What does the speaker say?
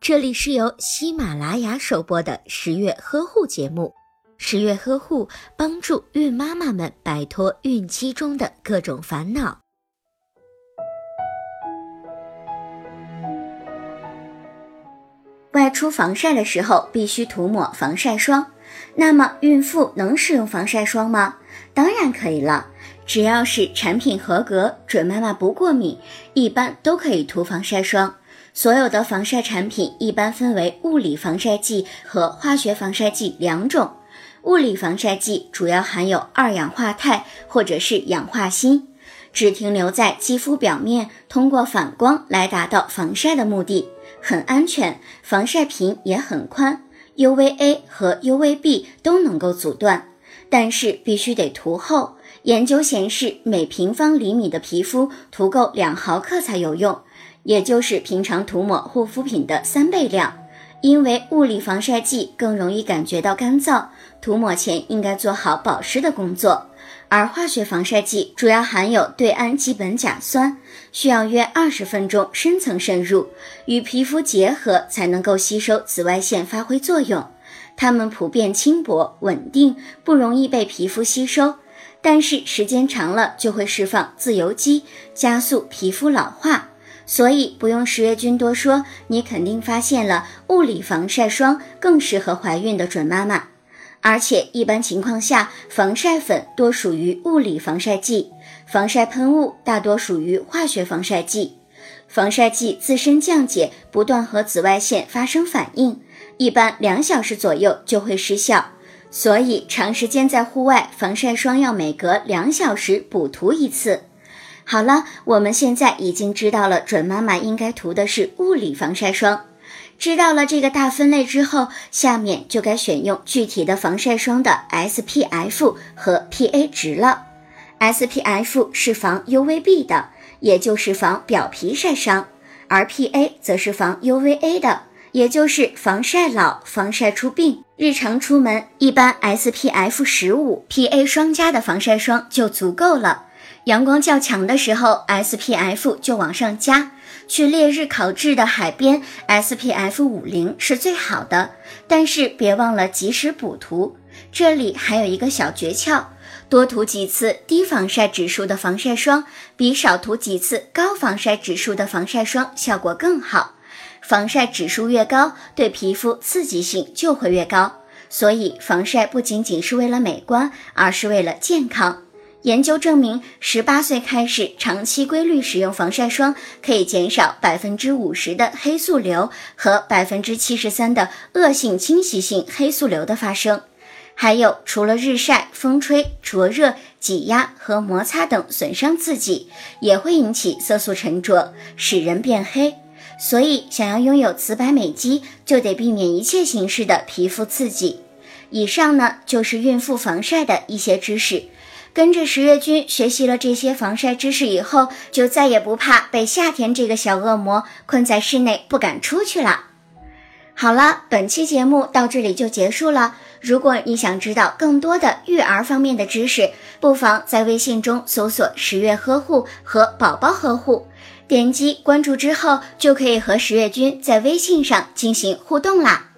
这里是由喜马拉雅首播的十月呵护节目。十月呵护帮助孕妈妈们摆脱孕期中的各种烦恼。外出防晒的时候必须涂抹防晒霜。那么，孕妇能使用防晒霜吗？当然可以了，只要是产品合格，准妈妈不过敏，一般都可以涂防晒霜。所有的防晒产品一般分为物理防晒剂和化学防晒剂两种。物理防晒剂主要含有二氧化钛或者是氧化锌，只停留在肌肤表面，通过反光来达到防晒的目的，很安全，防晒屏也很宽，UVA 和 UVB 都能够阻断，但是必须得涂厚。研究显示，每平方厘米的皮肤涂够两毫克才有用，也就是平常涂抹护肤品的三倍量。因为物理防晒剂更容易感觉到干燥，涂抹前应该做好保湿的工作。而化学防晒剂主要含有对氨基苯甲酸，需要约二十分钟深层渗入，与皮肤结合才能够吸收紫外线发挥作用。它们普遍轻薄稳定，不容易被皮肤吸收，但是时间长了就会释放自由基，加速皮肤老化。所以不用十月君多说，你肯定发现了物理防晒霜更适合怀孕的准妈妈。而且一般情况下，防晒粉多属于物理防晒剂，防晒喷雾大多属于化学防晒剂。防晒剂自身降解，不断和紫外线发生反应，一般两小时左右就会失效。所以长时间在户外，防晒霜要每隔两小时补涂一次。好了，我们现在已经知道了，准妈妈应该涂的是物理防晒霜。知道了这个大分类之后，下面就该选用具体的防晒霜的 SPF 和 PA 值了。SPF 是防 UVB 的，也就是防表皮晒伤；而 PA 则是防 UVA 的，也就是防晒老、防晒出病。日常出门，一般 SPF 十五、PA 双加的防晒霜就足够了。阳光较强的时候，SPF 就往上加。去烈日烤制的海边，SPF 五零是最好的。但是别忘了及时补涂。这里还有一个小诀窍：多涂几次低防晒指数的防晒霜，比少涂几次高防晒指数的防晒霜效果更好。防晒指数越高，对皮肤刺激性就会越高。所以防晒不仅仅是为了美观，而是为了健康。研究证明，十八岁开始长期规律使用防晒霜，可以减少百分之五十的黑素瘤和百分之七十三的恶性侵袭性黑素瘤的发生。还有，除了日晒、风吹、灼热、挤压和摩擦等损伤刺激，也会引起色素沉着，使人变黑。所以，想要拥有瓷白美肌，就得避免一切形式的皮肤刺激。以上呢，就是孕妇防晒的一些知识。跟着十月君学习了这些防晒知识以后，就再也不怕被夏天这个小恶魔困在室内不敢出去了。好了，本期节目到这里就结束了。如果你想知道更多的育儿方面的知识，不妨在微信中搜索“十月呵护”和“宝宝呵护”，点击关注之后，就可以和十月君在微信上进行互动啦。